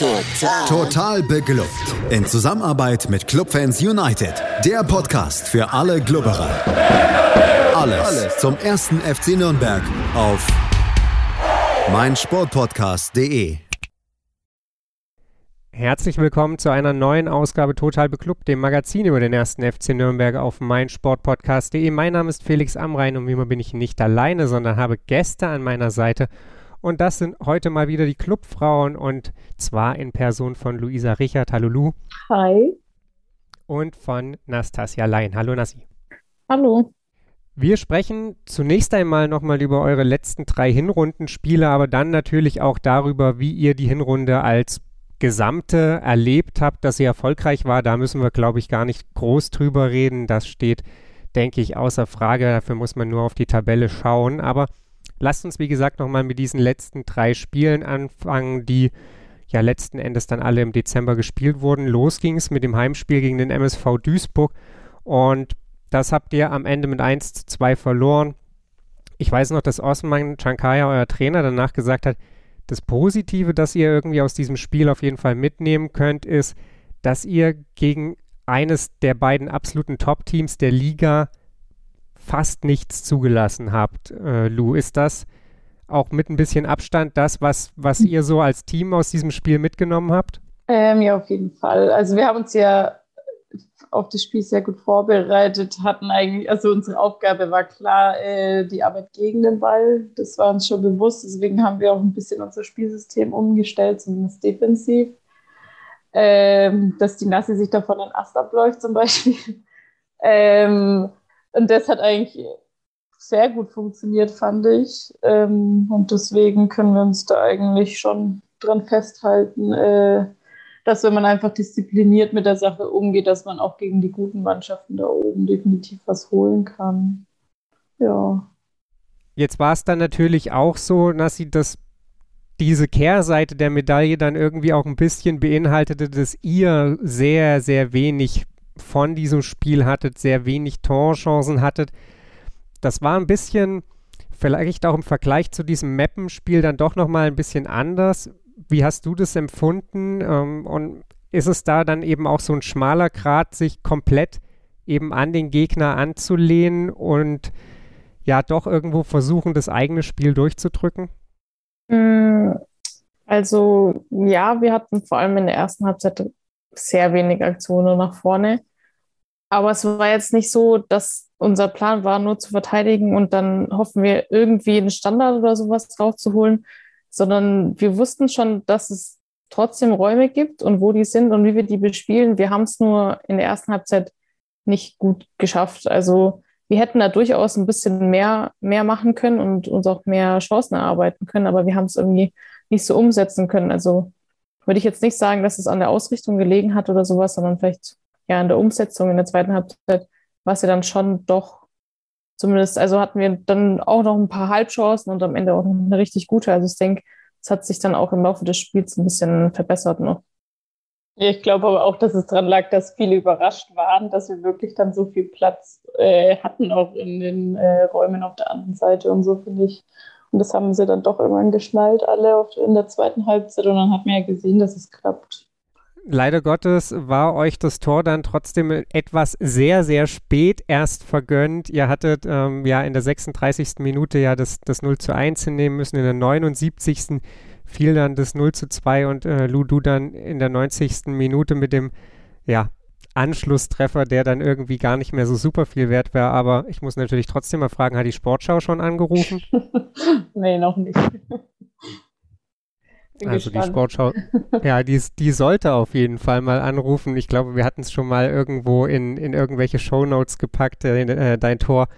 Total. Total beglückt. In Zusammenarbeit mit Clubfans United. Der Podcast für alle Glubberer. Alles, Alles zum ersten FC Nürnberg auf meinsportpodcast.de. Herzlich willkommen zu einer neuen Ausgabe Total Beklubbt, dem Magazin über den ersten FC Nürnberg auf meinsportpodcast.de. Mein Name ist Felix Amrein und wie immer bin ich nicht alleine, sondern habe Gäste an meiner Seite. Und das sind heute mal wieder die Clubfrauen und zwar in Person von Luisa Richard. Hallo Lu. Hi. Und von Nastasia Lein. Hallo Nasi. Hallo. Wir sprechen zunächst einmal nochmal über eure letzten drei Hinrundenspiele, aber dann natürlich auch darüber, wie ihr die Hinrunde als Gesamte erlebt habt, dass sie erfolgreich war. Da müssen wir, glaube ich, gar nicht groß drüber reden. Das steht, denke ich, außer Frage. Dafür muss man nur auf die Tabelle schauen. Aber Lasst uns, wie gesagt, nochmal mit diesen letzten drei Spielen anfangen, die ja letzten Endes dann alle im Dezember gespielt wurden. Los ging es mit dem Heimspiel gegen den MSV Duisburg und das habt ihr am Ende mit 1 zu 2 verloren. Ich weiß noch, dass Osman Chankaya, euer Trainer, danach gesagt hat, das Positive, das ihr irgendwie aus diesem Spiel auf jeden Fall mitnehmen könnt, ist, dass ihr gegen eines der beiden absoluten Top-Teams der Liga fast nichts zugelassen habt, äh, Lou. Ist das auch mit ein bisschen Abstand das, was, was hm. ihr so als Team aus diesem Spiel mitgenommen habt? Ähm, ja, auf jeden Fall. Also wir haben uns ja auf das Spiel sehr gut vorbereitet, hatten eigentlich, also unsere Aufgabe war klar, äh, die Arbeit gegen den Ball. Das war uns schon bewusst. Deswegen haben wir auch ein bisschen unser Spielsystem umgestellt, zumindest defensiv. Ähm, dass die Nasse sich davon ein Ast abläuft zum Beispiel. Ähm, und das hat eigentlich sehr gut funktioniert, fand ich. Ähm, und deswegen können wir uns da eigentlich schon dran festhalten, äh, dass wenn man einfach diszipliniert mit der Sache umgeht, dass man auch gegen die guten Mannschaften da oben definitiv was holen kann. Ja. Jetzt war es dann natürlich auch so, Nassi, dass diese Kehrseite der Medaille dann irgendwie auch ein bisschen beinhaltete, dass ihr sehr, sehr wenig von diesem Spiel hattet, sehr wenig Torchancen hattet. Das war ein bisschen, vielleicht auch im Vergleich zu diesem Mappenspiel dann doch nochmal ein bisschen anders. Wie hast du das empfunden? Ähm, und ist es da dann eben auch so ein schmaler Grad, sich komplett eben an den Gegner anzulehnen und ja doch irgendwo versuchen, das eigene Spiel durchzudrücken? Mm, also ja, wir hatten vor allem in der ersten Halbzeit sehr wenig Aktionen nach vorne. Aber es war jetzt nicht so, dass unser Plan war, nur zu verteidigen und dann hoffen wir irgendwie einen Standard oder sowas draufzuholen, sondern wir wussten schon, dass es trotzdem Räume gibt und wo die sind und wie wir die bespielen. Wir haben es nur in der ersten Halbzeit nicht gut geschafft. Also wir hätten da durchaus ein bisschen mehr, mehr machen können und uns auch mehr Chancen erarbeiten können, aber wir haben es irgendwie nicht so umsetzen können. Also würde ich jetzt nicht sagen, dass es an der Ausrichtung gelegen hat oder sowas, sondern vielleicht ja in der Umsetzung in der zweiten Halbzeit war es ja dann schon doch zumindest, also hatten wir dann auch noch ein paar Halbchancen und am Ende auch noch eine richtig gute. Also ich denke, es hat sich dann auch im Laufe des Spiels ein bisschen verbessert noch. Ich glaube aber auch, dass es daran lag, dass viele überrascht waren, dass wir wirklich dann so viel Platz äh, hatten, auch in den äh, Räumen auf der anderen Seite und so, finde ich. Und das haben sie dann doch irgendwann geschnallt, alle in der zweiten Halbzeit. Und dann hat man ja gesehen, dass es klappt. Leider Gottes war euch das Tor dann trotzdem etwas sehr, sehr spät erst vergönnt. Ihr hattet ähm, ja in der 36. Minute ja das, das 0 zu 1 hinnehmen müssen. In der 79. fiel dann das 0 zu 2 und äh, Ludu dann in der 90. Minute mit dem ja, Anschlusstreffer, der dann irgendwie gar nicht mehr so super viel wert wäre. Aber ich muss natürlich trotzdem mal fragen, hat die Sportschau schon angerufen? nee, noch nicht. Bin also gespannt. die Sportschau, ja, die, die sollte auf jeden Fall mal anrufen. Ich glaube, wir hatten es schon mal irgendwo in, in irgendwelche Shownotes gepackt, äh, äh, dein Tor,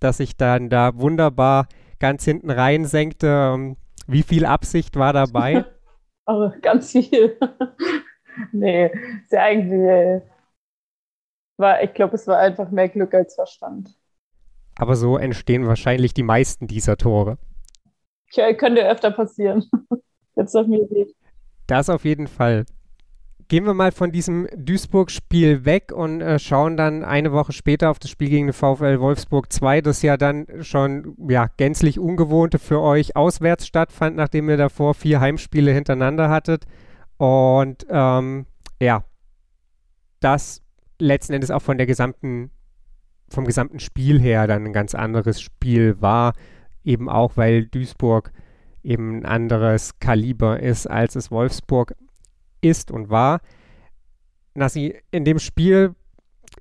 dass sich dann da wunderbar ganz hinten rein senkte. Ähm, wie viel Absicht war dabei? oh, ganz viel. nee, ist ja eigentlich, äh, war, ich glaube, es war einfach mehr Glück als Verstand. Aber so entstehen wahrscheinlich die meisten dieser Tore. Ja, könnte öfter passieren jetzt auf mir sieht. Das auf jeden Fall. Gehen wir mal von diesem Duisburg-Spiel weg und äh, schauen dann eine Woche später auf das Spiel gegen den VfL Wolfsburg 2, das ja dann schon ja, gänzlich ungewohnte für euch auswärts stattfand, nachdem ihr davor vier Heimspiele hintereinander hattet. Und ähm, ja, das letzten Endes auch von der gesamten, vom gesamten Spiel her dann ein ganz anderes Spiel war. Eben auch, weil Duisburg eben ein anderes Kaliber ist, als es Wolfsburg ist und war. Nassi, in dem Spiel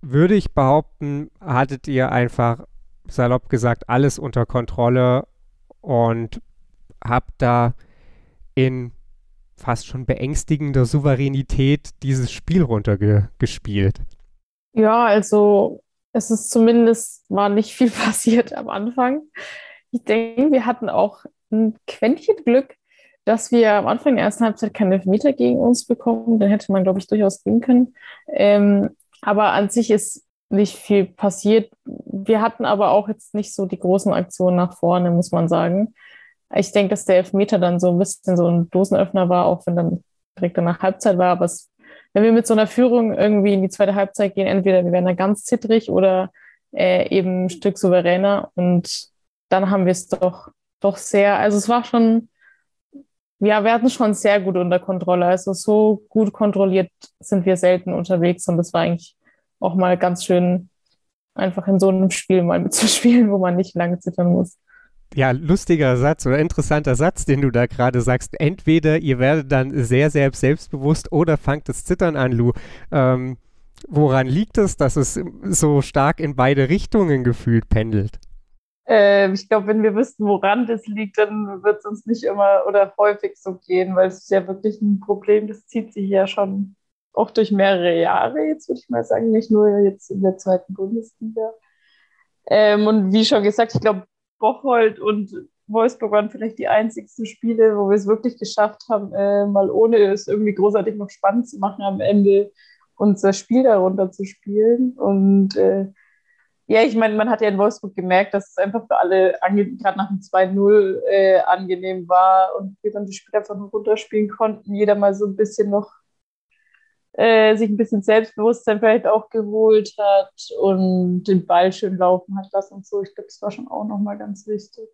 würde ich behaupten, hattet ihr einfach salopp gesagt alles unter Kontrolle und habt da in fast schon beängstigender Souveränität dieses Spiel runtergespielt. Ja, also es ist zumindest, war nicht viel passiert am Anfang. Ich denke, wir hatten auch ein Quäntchen Glück, dass wir am Anfang der ersten Halbzeit keine Elfmeter gegen uns bekommen. Den hätte man, glaube ich, durchaus gehen können. Ähm, aber an sich ist nicht viel passiert. Wir hatten aber auch jetzt nicht so die großen Aktionen nach vorne, muss man sagen. Ich denke, dass der Elfmeter dann so ein bisschen so ein Dosenöffner war, auch wenn dann direkt danach Halbzeit war. Aber es, wenn wir mit so einer Führung irgendwie in die zweite Halbzeit gehen, entweder wir werden da ganz zittrig oder äh, eben ein Stück souveräner. Und dann haben wir es doch, doch sehr, also es war schon, ja, wir hatten schon sehr gut unter Kontrolle. Also so gut kontrolliert sind wir selten unterwegs und das war eigentlich auch mal ganz schön, einfach in so einem Spiel mal mitzuspielen, wo man nicht lange zittern muss. Ja, lustiger Satz oder interessanter Satz, den du da gerade sagst. Entweder ihr werdet dann sehr, sehr selbstbewusst oder fangt das Zittern an, Lu. Ähm, woran liegt es, dass es so stark in beide Richtungen gefühlt pendelt? Äh, ich glaube, wenn wir wüssten, woran das liegt, dann wird es uns nicht immer oder häufig so gehen, weil es ist ja wirklich ein Problem, das zieht sich ja schon auch durch mehrere Jahre, jetzt würde ich mal sagen, nicht nur jetzt in der zweiten Bundesliga. Ähm, und wie schon gesagt, ich glaube, Bocholt und Wolfsburg waren vielleicht die einzigsten Spiele, wo wir es wirklich geschafft haben, äh, mal ohne es irgendwie großartig noch spannend zu machen, am Ende unser Spiel darunter zu spielen. Und äh, ja, ich meine, man hat ja in Wolfsburg gemerkt, dass es einfach für alle, gerade nach dem 2-0, äh, angenehm war und wir dann die Spiele einfach runterspielen konnten. Jeder mal so ein bisschen noch äh, sich ein bisschen Selbstbewusstsein vielleicht auch geholt hat und den Ball schön laufen hat lassen und so. Ich glaube, das war schon auch nochmal ganz wichtig.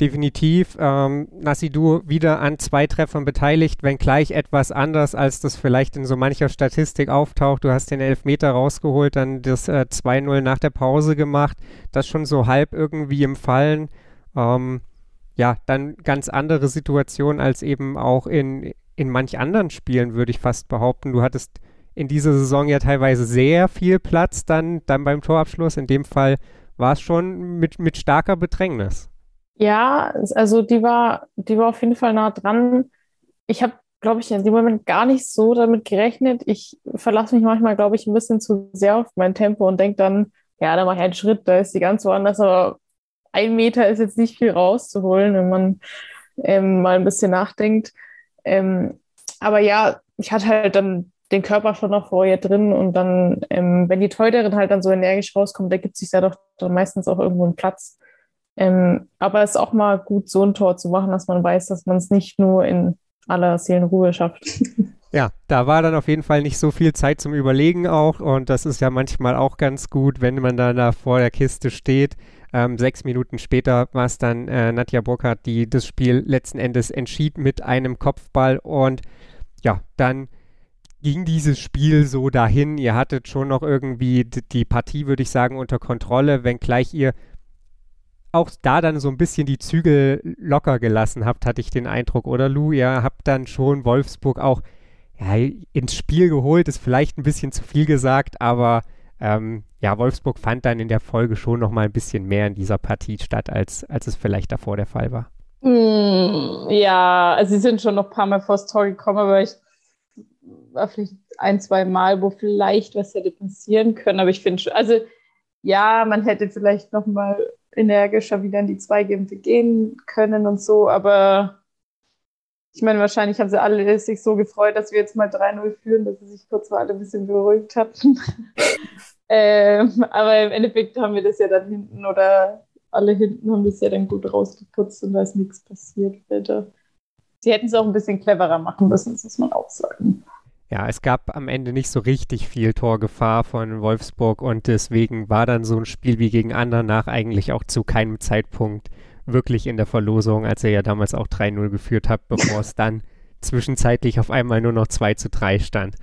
Definitiv. Ähm, Nassidu wieder an zwei Treffern beteiligt, wenngleich etwas anders, als das vielleicht in so mancher Statistik auftaucht. Du hast den Elfmeter rausgeholt, dann das äh, 2-0 nach der Pause gemacht. Das schon so halb irgendwie im Fallen. Ähm, ja, dann ganz andere Situation als eben auch in, in manch anderen Spielen, würde ich fast behaupten. Du hattest in dieser Saison ja teilweise sehr viel Platz dann, dann beim Torabschluss. In dem Fall war es schon mit, mit starker Bedrängnis. Ja, also die war, die war auf jeden Fall nah dran. Ich habe, glaube ich, in dem Moment gar nicht so damit gerechnet. Ich verlasse mich manchmal, glaube ich, ein bisschen zu sehr auf mein Tempo und denke dann, ja, da mache ich einen Schritt, da ist die ganz woanders, aber ein Meter ist jetzt nicht viel rauszuholen, wenn man ähm, mal ein bisschen nachdenkt. Ähm, aber ja, ich hatte halt dann den Körper schon noch vorher drin und dann, ähm, wenn die Torhüterin halt dann so energisch rauskommt, da gibt sich ja doch dann meistens auch irgendwo einen Platz. Ähm, aber es ist auch mal gut, so ein Tor zu machen, dass man weiß, dass man es nicht nur in aller Seelenruhe schafft. Ja, da war dann auf jeden Fall nicht so viel Zeit zum Überlegen auch und das ist ja manchmal auch ganz gut, wenn man dann da vor der Kiste steht. Ähm, sechs Minuten später war es dann äh, Nadja Burkhardt, die das Spiel letzten Endes entschied mit einem Kopfball und ja, dann ging dieses Spiel so dahin. Ihr hattet schon noch irgendwie die Partie, würde ich sagen, unter Kontrolle, wenngleich ihr auch da dann so ein bisschen die Zügel locker gelassen habt, hatte ich den Eindruck, oder Lou? Ihr habt dann schon Wolfsburg auch ja, ins Spiel geholt, ist vielleicht ein bisschen zu viel gesagt, aber ähm, ja, Wolfsburg fand dann in der Folge schon noch mal ein bisschen mehr in dieser Partie statt, als, als es vielleicht davor der Fall war. Mm, ja, also sie sind schon noch ein paar Mal vor das Tor gekommen, aber ich war vielleicht ein, zwei Mal, wo vielleicht was hätte passieren können, aber ich finde, also ja, man hätte vielleicht noch mal energischer wieder in die Zweikämpfe gehen können und so, aber ich meine, wahrscheinlich haben sie alle sich so gefreut, dass wir jetzt mal 3-0 führen, dass sie sich kurz mal alle ein bisschen beruhigt hatten. Ähm, aber im Endeffekt haben wir das ja dann hinten oder alle hinten haben das ja dann gut rausgeputzt und da ist nichts passiert. Bitte. Sie hätten es auch ein bisschen cleverer machen müssen, das muss man auch sagen. Ja, es gab am Ende nicht so richtig viel Torgefahr von Wolfsburg und deswegen war dann so ein Spiel wie gegen Andernach eigentlich auch zu keinem Zeitpunkt wirklich in der Verlosung, als er ja damals auch 3-0 geführt hat, bevor es dann zwischenzeitlich auf einmal nur noch 2 zu 3 stand.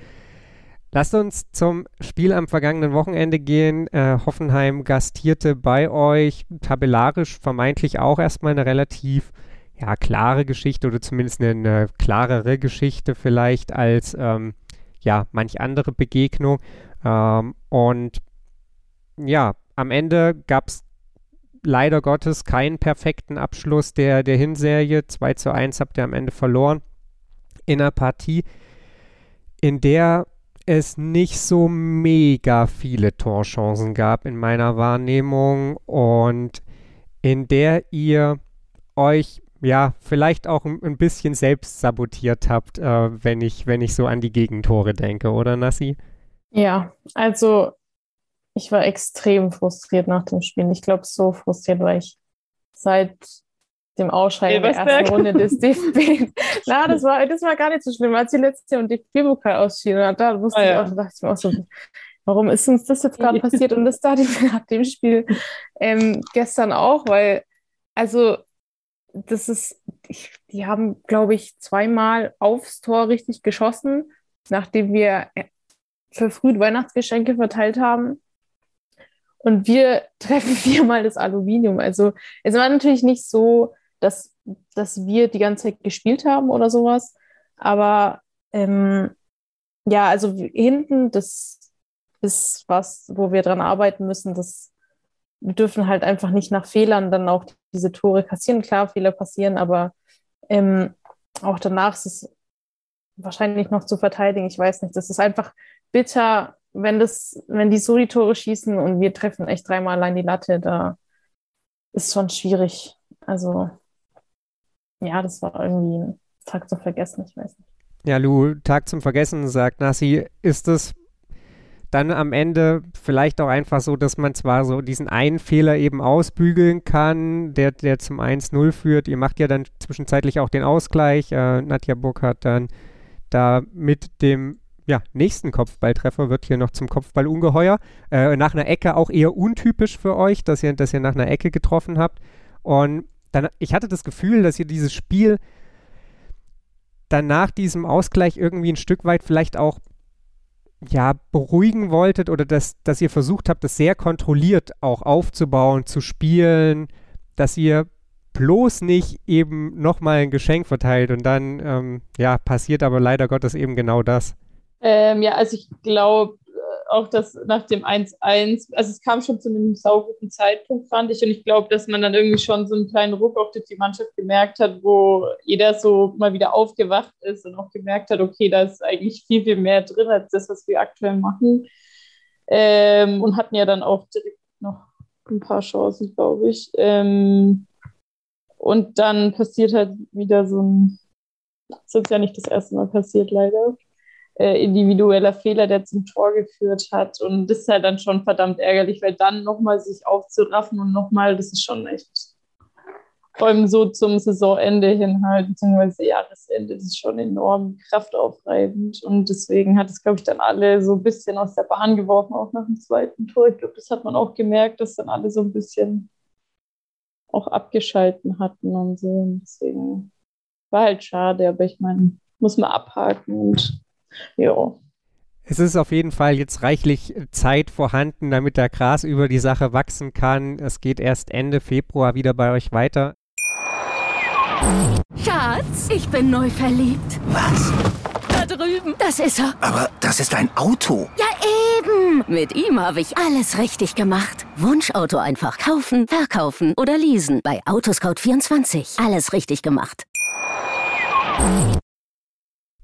Lasst uns zum Spiel am vergangenen Wochenende gehen. Äh, Hoffenheim gastierte bei euch, tabellarisch vermeintlich auch erstmal eine relativ ja, klare Geschichte oder zumindest eine, eine klarere Geschichte vielleicht als ähm, ja, manch andere Begegnung. Ähm, und ja, am Ende gab es leider Gottes keinen perfekten Abschluss der, der Hinserie. 2 zu 1 habt ihr am Ende verloren in einer Partie, in der es nicht so mega viele Torchancen gab in meiner Wahrnehmung und in der ihr euch ja vielleicht auch ein, bisschen selbst sabotiert habt, äh, wenn ich wenn ich so an die Gegentore denke, oder Nassi? Ja, also ich war extrem frustriert nach dem Spiel. Ich glaube, so frustriert war ich seit dem Ausscheiden der ersten Runde des DFB. Na, das war, das war gar nicht so schlimm, als die letzte und DFB-Pokal ausschieden. Da wusste ah, ich auch, dachte ich mir auch so, warum ist uns das jetzt gerade passiert? Und das da nach dem Spiel ähm, gestern auch, weil, also, das ist, ich, die haben, glaube ich, zweimal aufs Tor richtig geschossen, nachdem wir äh, verfrüht Weihnachtsgeschenke verteilt haben. Und wir treffen viermal das Aluminium. Also es war natürlich nicht so, dass, dass wir die ganze Zeit gespielt haben oder sowas. Aber ähm, ja, also hinten, das ist was, wo wir dran arbeiten müssen. Das, wir dürfen halt einfach nicht nach Fehlern dann auch diese Tore kassieren. Klar, Fehler passieren, aber ähm, auch danach ist es wahrscheinlich noch zu verteidigen. Ich weiß nicht. Das ist einfach bitter, wenn das, wenn die so die Tore schießen und wir treffen echt dreimal allein die Latte, da ist schon schwierig. Also ja, das war irgendwie ein Tag zum Vergessen, ich weiß nicht. Ja, Lu, Tag zum Vergessen, sagt Nassi, ist es dann am Ende vielleicht auch einfach so, dass man zwar so diesen einen Fehler eben ausbügeln kann, der, der zum 1-0 führt. Ihr macht ja dann zwischenzeitlich auch den Ausgleich. Äh, Nadja Burg hat dann da mit dem ja, nächsten Kopfballtreffer wird hier noch zum Kopfball ungeheuer. Äh, nach einer Ecke auch eher untypisch für euch, dass ihr, dass ihr nach einer Ecke getroffen habt. Und dann, ich hatte das Gefühl, dass ihr dieses Spiel dann nach diesem Ausgleich irgendwie ein Stück weit vielleicht auch ja, beruhigen wolltet oder dass, dass ihr versucht habt, das sehr kontrolliert auch aufzubauen, zu spielen, dass ihr bloß nicht eben nochmal ein Geschenk verteilt und dann, ähm, ja, passiert aber leider Gottes eben genau das. Ähm, ja, also ich glaube, auch dass nach dem 1-1, also es kam schon zu einem sauguten Zeitpunkt, fand ich. Und ich glaube, dass man dann irgendwie schon so einen kleinen Ruck durch die Mannschaft gemerkt hat, wo jeder so mal wieder aufgewacht ist und auch gemerkt hat, okay, da ist eigentlich viel, viel mehr drin als das, was wir aktuell machen. Ähm, und hatten ja dann auch direkt noch ein paar Chancen, glaube ich. Ähm, und dann passiert halt wieder so ein, das ist ja nicht das erste Mal passiert, leider äh, individueller Fehler, der zum Tor geführt hat. Und das ist halt dann schon verdammt ärgerlich, weil dann nochmal sich aufzuraffen und nochmal, das ist schon echt, vor allem so zum Saisonende hin halt, beziehungsweise Jahresende, das ist schon enorm kraftaufreibend. Und deswegen hat es, glaube ich, dann alle so ein bisschen aus der Bahn geworfen, auch nach dem zweiten Tor. Ich glaube, das hat man auch gemerkt, dass dann alle so ein bisschen auch abgeschalten hatten und so. Und deswegen war halt schade, aber ich meine, muss man abhaken und ja. Es ist auf jeden Fall jetzt reichlich Zeit vorhanden, damit der Gras über die Sache wachsen kann. Es geht erst Ende Februar wieder bei euch weiter. Schatz, ich bin neu verliebt. Was? Da drüben. Das ist er. Aber das ist ein Auto. Ja, eben. Mit ihm habe ich alles richtig gemacht. Wunschauto einfach kaufen, verkaufen oder leasen. Bei Autoscout24. Alles richtig gemacht.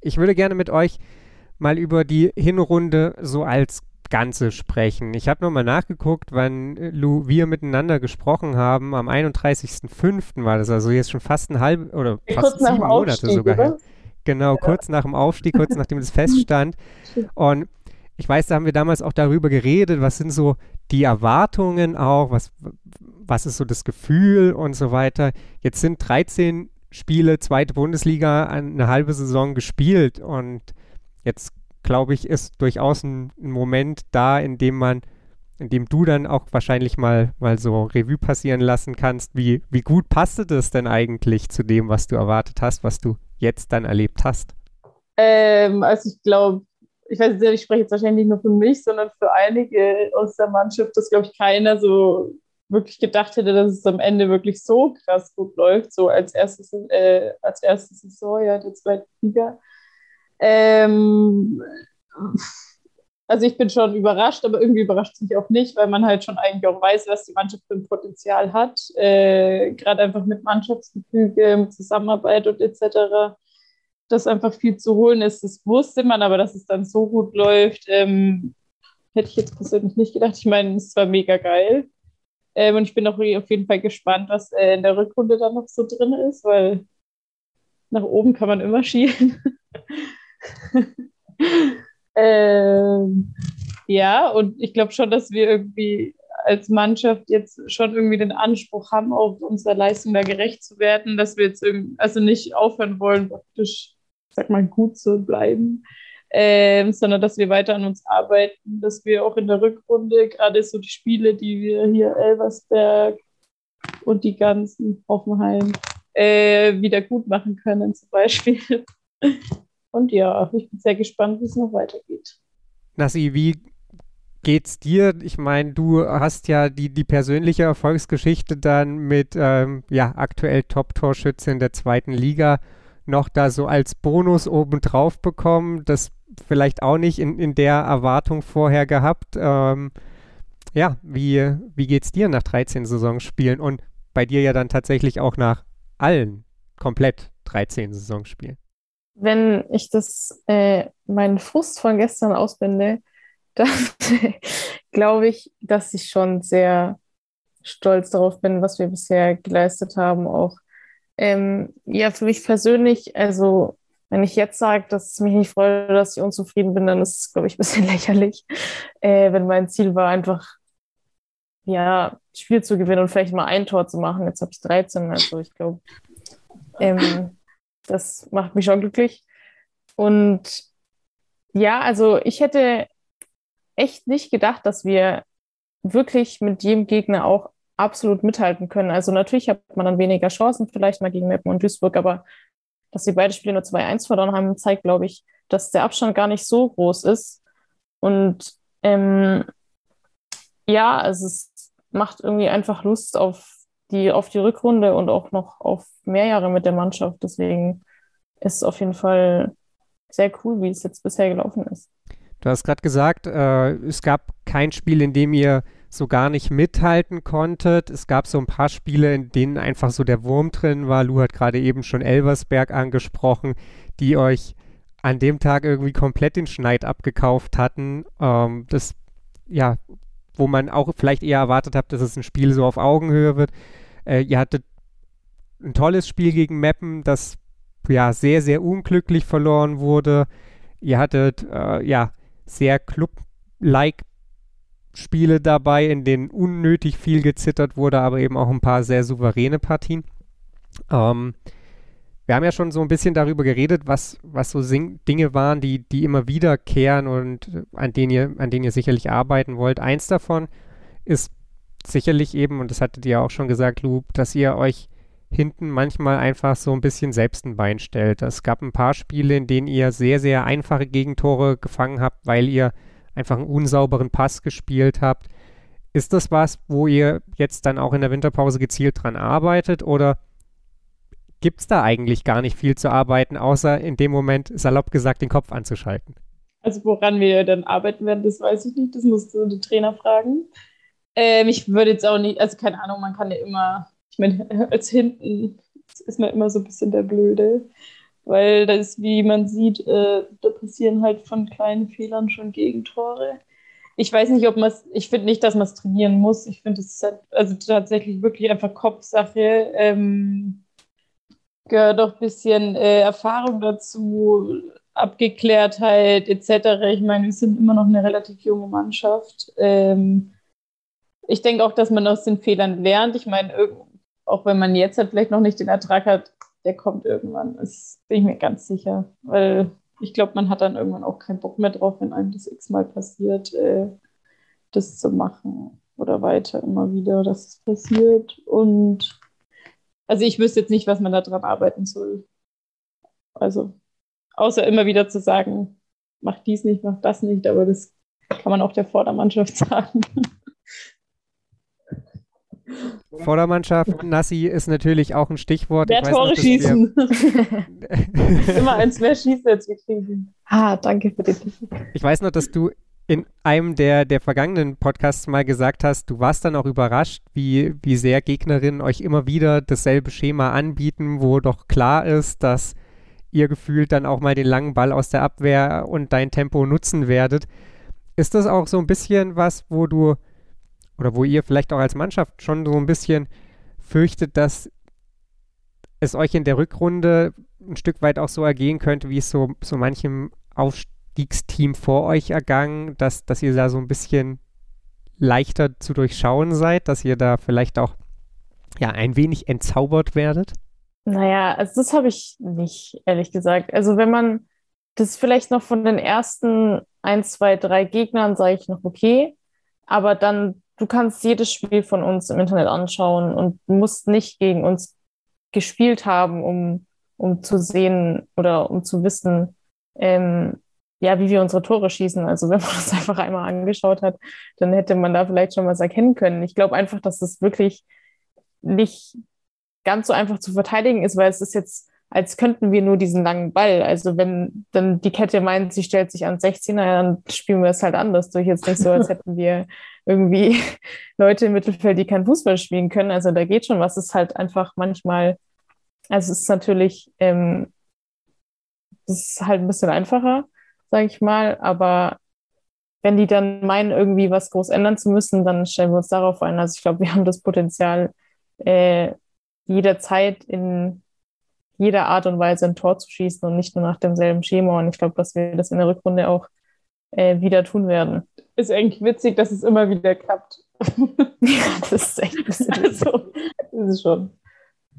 Ich würde gerne mit euch mal über die Hinrunde so als Ganze sprechen. Ich habe nochmal nachgeguckt, wann äh, Lou, wir miteinander gesprochen haben. Am 31.05. war das, also jetzt schon fast ein halb oder fast sieben Monate Aufstieg, sogar her. Genau, ja. kurz nach dem Aufstieg, kurz nachdem es feststand. Und ich weiß, da haben wir damals auch darüber geredet, was sind so die Erwartungen auch, was, was ist so das Gefühl und so weiter. Jetzt sind 13 Spiele, zweite Bundesliga, eine halbe Saison gespielt und Jetzt glaube ich, ist durchaus ein, ein, Moment da, in dem man, in dem du dann auch wahrscheinlich mal, mal so Revue passieren lassen kannst, wie, wie gut passte das denn eigentlich zu dem, was du erwartet hast, was du jetzt dann erlebt hast? Ähm, also ich glaube, ich weiß nicht, ich spreche jetzt wahrscheinlich nicht nur für mich, sondern für einige aus der Mannschaft, dass, glaube ich, keiner so wirklich gedacht hätte, dass es am Ende wirklich so krass gut läuft, so als erstes, äh, als erste Saison, ja, der zweite Liga. Ähm, also ich bin schon überrascht, aber irgendwie überrascht es mich auch nicht, weil man halt schon eigentlich auch weiß, was die Mannschaft für ein Potenzial hat. Äh, Gerade einfach mit Mannschaftsgefüge, Zusammenarbeit und etc. Dass einfach viel zu holen ist, das wusste man, aber dass es dann so gut läuft, ähm, hätte ich jetzt persönlich nicht gedacht. Ich meine, es war mega geil. Ähm, und ich bin auch auf jeden Fall gespannt, was äh, in der Rückrunde dann noch so drin ist, weil nach oben kann man immer schielen. ähm, ja, und ich glaube schon, dass wir irgendwie als Mannschaft jetzt schon irgendwie den Anspruch haben, auch unserer Leistung da gerecht zu werden, dass wir jetzt irgendwie, also nicht aufhören wollen, praktisch, sag mal, gut zu bleiben, ähm, sondern dass wir weiter an uns arbeiten, dass wir auch in der Rückrunde, gerade so die Spiele, die wir hier Elversberg und die ganzen Hoffenheim äh, wieder gut machen können, zum Beispiel. Und ja, ich bin sehr gespannt, wie es noch weitergeht. Nassi, wie geht's dir? Ich meine, du hast ja die, die persönliche Erfolgsgeschichte dann mit ähm, ja, aktuell Top-Torschütze in der zweiten Liga noch da so als Bonus obendrauf bekommen. Das vielleicht auch nicht in, in der Erwartung vorher gehabt. Ähm, ja, wie, wie geht's dir nach 13 Saisonspielen und bei dir ja dann tatsächlich auch nach allen komplett 13 Saisonspielen? wenn ich das, äh, meinen Frust von gestern ausbinde, dann glaube ich, dass ich schon sehr stolz darauf bin, was wir bisher geleistet haben. Auch ähm, ja, für mich persönlich, also wenn ich jetzt sage, dass es mich nicht freut, dass ich unzufrieden bin, dann ist es, glaube ich, ein bisschen lächerlich. Äh, wenn mein Ziel war, einfach ja, Spiel zu gewinnen und vielleicht mal ein Tor zu machen. Jetzt habe ich 13, also ich glaube, ähm, das macht mich schon glücklich. Und ja, also ich hätte echt nicht gedacht, dass wir wirklich mit jedem Gegner auch absolut mithalten können. Also natürlich hat man dann weniger Chancen, vielleicht mal gegen Meppen und Duisburg, aber dass sie beide Spiele nur 2-1 verloren haben, zeigt, glaube ich, dass der Abstand gar nicht so groß ist. Und ähm, ja, also es macht irgendwie einfach Lust auf die, auf die Rückrunde und auch noch auf mehr Jahre mit der Mannschaft. Deswegen ist es auf jeden Fall sehr cool, wie es jetzt bisher gelaufen ist. Du hast gerade gesagt, äh, es gab kein Spiel, in dem ihr so gar nicht mithalten konntet. Es gab so ein paar Spiele, in denen einfach so der Wurm drin war. Lu hat gerade eben schon Elversberg angesprochen, die euch an dem Tag irgendwie komplett den Schneid abgekauft hatten. Ähm, das, ja, wo man auch vielleicht eher erwartet hat, dass es ein Spiel so auf Augenhöhe wird. Äh, ihr hattet ein tolles Spiel gegen Meppen, das ja sehr, sehr unglücklich verloren wurde. Ihr hattet äh, ja sehr Club-like Spiele dabei, in denen unnötig viel gezittert wurde, aber eben auch ein paar sehr souveräne Partien. Ähm, wir haben ja schon so ein bisschen darüber geredet, was, was so Sing Dinge waren, die, die immer wiederkehren und an denen, ihr, an denen ihr sicherlich arbeiten wollt. Eins davon ist sicherlich eben, und das hattet ihr auch schon gesagt, Lu, dass ihr euch hinten manchmal einfach so ein bisschen selbst ein Bein stellt. Es gab ein paar Spiele, in denen ihr sehr, sehr einfache Gegentore gefangen habt, weil ihr einfach einen unsauberen Pass gespielt habt. Ist das was, wo ihr jetzt dann auch in der Winterpause gezielt dran arbeitet oder gibt es da eigentlich gar nicht viel zu arbeiten, außer in dem Moment, salopp gesagt, den Kopf anzuschalten? Also woran wir dann arbeiten werden, das weiß ich nicht. Das musst du den Trainer fragen. Ähm, ich würde jetzt auch nicht, also keine Ahnung, man kann ja immer ich meine, als hinten ist man immer so ein bisschen der Blöde, weil das, wie man sieht, äh, da passieren halt von kleinen Fehlern schon Gegentore. Ich weiß nicht, ob man es, ich finde nicht, dass man es trainieren muss. Ich finde, es halt, also tatsächlich wirklich einfach Kopfsache. Ähm, gehört auch ein bisschen äh, Erfahrung dazu, Abgeklärtheit etc. Ich meine, wir sind immer noch eine relativ junge Mannschaft. Ähm, ich denke auch, dass man aus den Fehlern lernt. Ich meine, auch wenn man jetzt halt vielleicht noch nicht den Ertrag hat, der kommt irgendwann. Das bin ich mir ganz sicher. Weil ich glaube, man hat dann irgendwann auch keinen Bock mehr drauf, wenn einem das x-mal passiert, äh, das zu machen oder weiter immer wieder, dass es passiert. Und also ich wüsste jetzt nicht, was man da dran arbeiten soll. Also, außer immer wieder zu sagen, mach dies nicht, mach das nicht, aber das kann man auch der Vordermannschaft sagen. Vordermannschaft, Nassi ist natürlich auch ein Stichwort. Mehr Tore noch, schießen. Immer eins mehr schießen als wir kriegen. Ah, danke für die Ich weiß noch, dass du in einem der, der vergangenen Podcasts mal gesagt hast, du warst dann auch überrascht, wie, wie sehr Gegnerinnen euch immer wieder dasselbe Schema anbieten, wo doch klar ist, dass ihr gefühlt dann auch mal den langen Ball aus der Abwehr und dein Tempo nutzen werdet. Ist das auch so ein bisschen was, wo du oder wo ihr vielleicht auch als Mannschaft schon so ein bisschen fürchtet, dass es euch in der Rückrunde ein Stück weit auch so ergehen könnte, wie es so, so manchem Aufstieg Aufstiegsteam vor euch ergangen, dass, dass ihr da so ein bisschen leichter zu durchschauen seid, dass ihr da vielleicht auch ja ein wenig entzaubert werdet? Naja, also das habe ich nicht, ehrlich gesagt. Also wenn man das vielleicht noch von den ersten ein, zwei, drei Gegnern, sage ich noch okay, aber dann, du kannst jedes Spiel von uns im Internet anschauen und musst nicht gegen uns gespielt haben, um, um zu sehen oder um zu wissen, ähm, ja, wie wir unsere Tore schießen. Also wenn man das einfach einmal angeschaut hat, dann hätte man da vielleicht schon was erkennen können. Ich glaube einfach, dass das wirklich nicht ganz so einfach zu verteidigen ist, weil es ist jetzt, als könnten wir nur diesen langen Ball. Also wenn dann die Kette meint, sie stellt sich an 16er, dann spielen wir es halt anders durch. Jetzt nicht so, als hätten wir irgendwie Leute im Mittelfeld, die kein Fußball spielen können. Also da geht schon was. Es ist halt einfach manchmal, also es ist natürlich, ähm, das ist halt ein bisschen einfacher sage ich mal. Aber wenn die dann meinen, irgendwie was groß ändern zu müssen, dann stellen wir uns darauf ein. Also ich glaube, wir haben das Potenzial, äh, jederzeit in jeder Art und Weise ein Tor zu schießen und nicht nur nach demselben Schema. Und ich glaube, dass wir das in der Rückrunde auch äh, wieder tun werden. Ist eigentlich witzig, dass es immer wieder klappt. ja, das ist echt ein bisschen also, das ist schon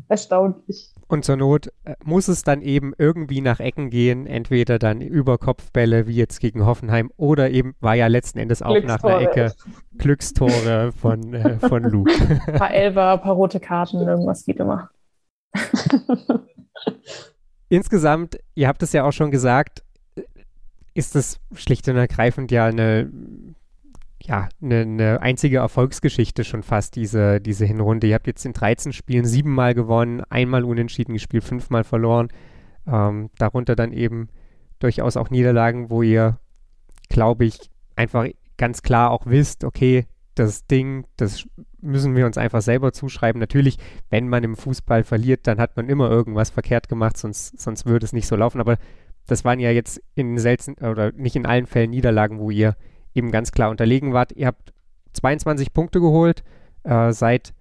erstaunlich. Und zur Not äh, muss es dann eben irgendwie nach Ecken gehen, entweder dann über Kopfbälle wie jetzt gegen Hoffenheim oder eben war ja letzten Endes auch nach einer Ecke Glückstore von, äh, von Luke. Ein paar Elber, ein paar rote Karten, irgendwas geht immer. Insgesamt, ihr habt es ja auch schon gesagt, ist es schlicht und ergreifend ja eine ja, eine, eine, einzige Erfolgsgeschichte schon fast, diese, diese Hinrunde. Ihr habt jetzt in 13 Spielen siebenmal gewonnen, einmal unentschieden gespielt, fünfmal verloren. Ähm, darunter dann eben durchaus auch Niederlagen, wo ihr, glaube ich, einfach ganz klar auch wisst, okay, das Ding, das müssen wir uns einfach selber zuschreiben. Natürlich, wenn man im Fußball verliert, dann hat man immer irgendwas verkehrt gemacht, sonst, sonst würde es nicht so laufen. Aber das waren ja jetzt in selten oder nicht in allen Fällen Niederlagen, wo ihr eben ganz klar unterlegen wart. Ihr habt 22 Punkte geholt, äh, seid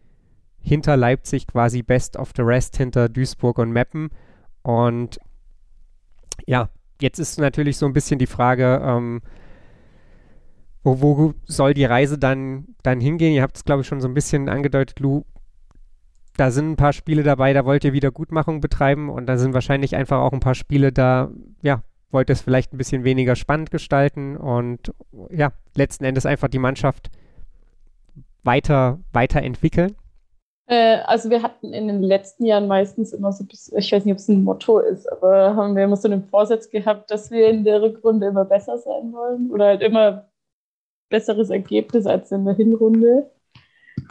hinter Leipzig quasi best of the rest, hinter Duisburg und Meppen. Und ja, jetzt ist natürlich so ein bisschen die Frage, ähm, wo, wo, soll die Reise dann, dann hingehen? Ihr habt es, glaube ich, schon so ein bisschen angedeutet, Lou. Da sind ein paar Spiele dabei, da wollt ihr Wiedergutmachung betreiben und da sind wahrscheinlich einfach auch ein paar Spiele da, ja, wollte es vielleicht ein bisschen weniger spannend gestalten und ja, letzten Endes einfach die Mannschaft weiter, weiterentwickeln? Äh, also wir hatten in den letzten Jahren meistens immer so ich weiß nicht, ob es ein Motto ist, aber haben wir immer so einen Vorsatz gehabt, dass wir in der Rückrunde immer besser sein wollen oder halt immer besseres Ergebnis als in der Hinrunde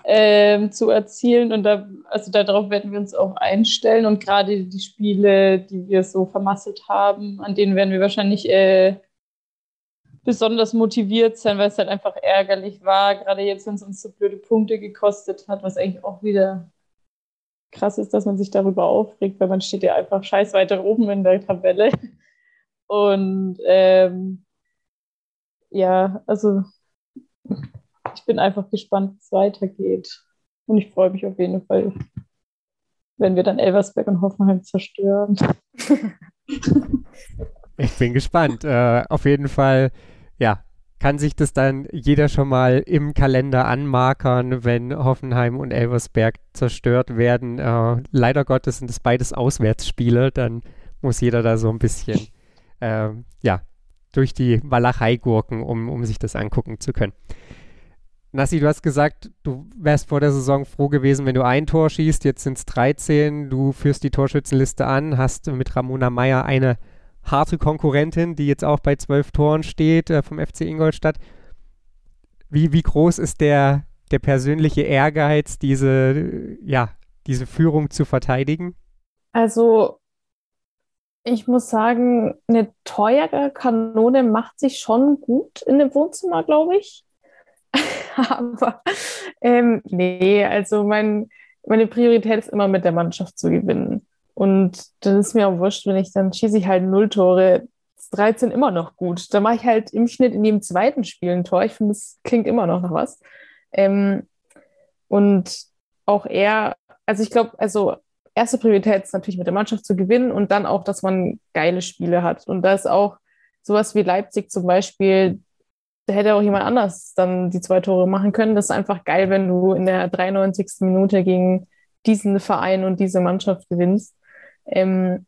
ähm, zu erzielen. Und da, also darauf werden wir uns auch einstellen. Und gerade die Spiele, die wir so vermasselt haben, an denen werden wir wahrscheinlich äh, besonders motiviert sein, weil es halt einfach ärgerlich war. Gerade jetzt, wenn es uns so blöde Punkte gekostet hat, was eigentlich auch wieder krass ist, dass man sich darüber aufregt, weil man steht ja einfach scheiß weiter oben in der Tabelle. Und ähm, ja, also ich bin einfach gespannt, wie es weitergeht. Und ich freue mich auf jeden Fall, wenn wir dann Elversberg und Hoffenheim zerstören. ich bin gespannt. Äh, auf jeden Fall, ja, kann sich das dann jeder schon mal im Kalender anmarkern, wenn Hoffenheim und Elversberg zerstört werden. Äh, leider Gottes sind es beides Auswärtsspiele, dann muss jeder da so ein bisschen, äh, ja, durch die Walachei gurken, um, um sich das angucken zu können. Nassi, du hast gesagt, du wärst vor der Saison froh gewesen, wenn du ein Tor schießt. Jetzt sind es 13. Du führst die Torschützenliste an, hast mit Ramona Meyer eine harte Konkurrentin, die jetzt auch bei zwölf Toren steht äh, vom FC Ingolstadt. Wie, wie groß ist der, der persönliche Ehrgeiz, diese, ja, diese Führung zu verteidigen? Also, ich muss sagen, eine teure Kanone macht sich schon gut in dem Wohnzimmer, glaube ich. Aber ähm, nee, also mein, meine Priorität ist immer mit der Mannschaft zu gewinnen. Und dann ist mir auch wurscht, wenn ich dann schieße ich halt null Tore. 13 immer noch gut. Da mache ich halt im Schnitt in jedem zweiten Spiel ein Tor. Ich finde, das klingt immer noch nach was. Ähm, und auch eher, also ich glaube, also erste Priorität ist natürlich mit der Mannschaft zu gewinnen und dann auch, dass man geile Spiele hat. Und da ist auch sowas wie Leipzig zum Beispiel, da hätte auch jemand anders dann die zwei Tore machen können. Das ist einfach geil, wenn du in der 93. Minute gegen diesen Verein und diese Mannschaft gewinnst. Ähm,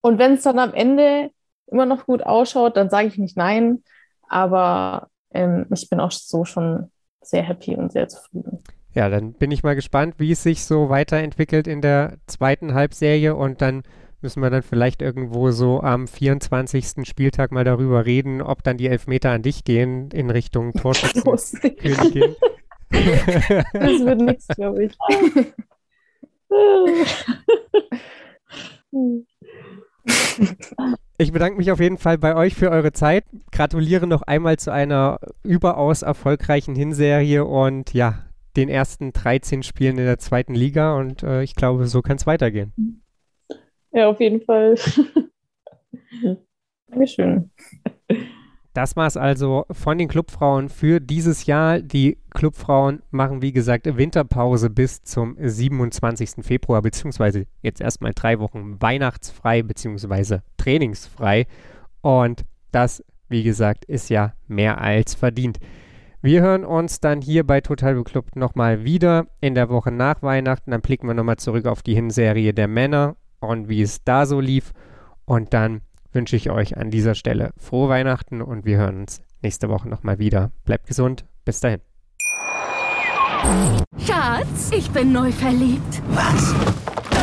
und wenn es dann am Ende immer noch gut ausschaut, dann sage ich nicht nein. Aber ähm, ich bin auch so schon sehr happy und sehr zufrieden. Ja, dann bin ich mal gespannt, wie es sich so weiterentwickelt in der zweiten Halbserie und dann müssen wir dann vielleicht irgendwo so am 24. Spieltag mal darüber reden, ob dann die Elfmeter an dich gehen in Richtung Torschützenkönigin. das wird nichts, glaube ich. Ich bedanke mich auf jeden Fall bei euch für eure Zeit. Gratuliere noch einmal zu einer überaus erfolgreichen Hinserie und ja, den ersten 13 Spielen in der zweiten Liga und äh, ich glaube, so kann es weitergehen. Ja, auf jeden Fall. Dankeschön. Das war es also von den Clubfrauen für dieses Jahr. Die Clubfrauen machen, wie gesagt, Winterpause bis zum 27. Februar, beziehungsweise jetzt erstmal drei Wochen weihnachtsfrei, beziehungsweise trainingsfrei. Und das, wie gesagt, ist ja mehr als verdient. Wir hören uns dann hier bei Total Beklubbt nochmal wieder in der Woche nach Weihnachten. Dann blicken wir nochmal zurück auf die Hinserie der Männer und wie es da so lief. Und dann wünsche ich euch an dieser Stelle frohe Weihnachten und wir hören uns nächste Woche nochmal wieder. Bleibt gesund. Bis dahin. Schatz, ich bin neu verliebt. Was?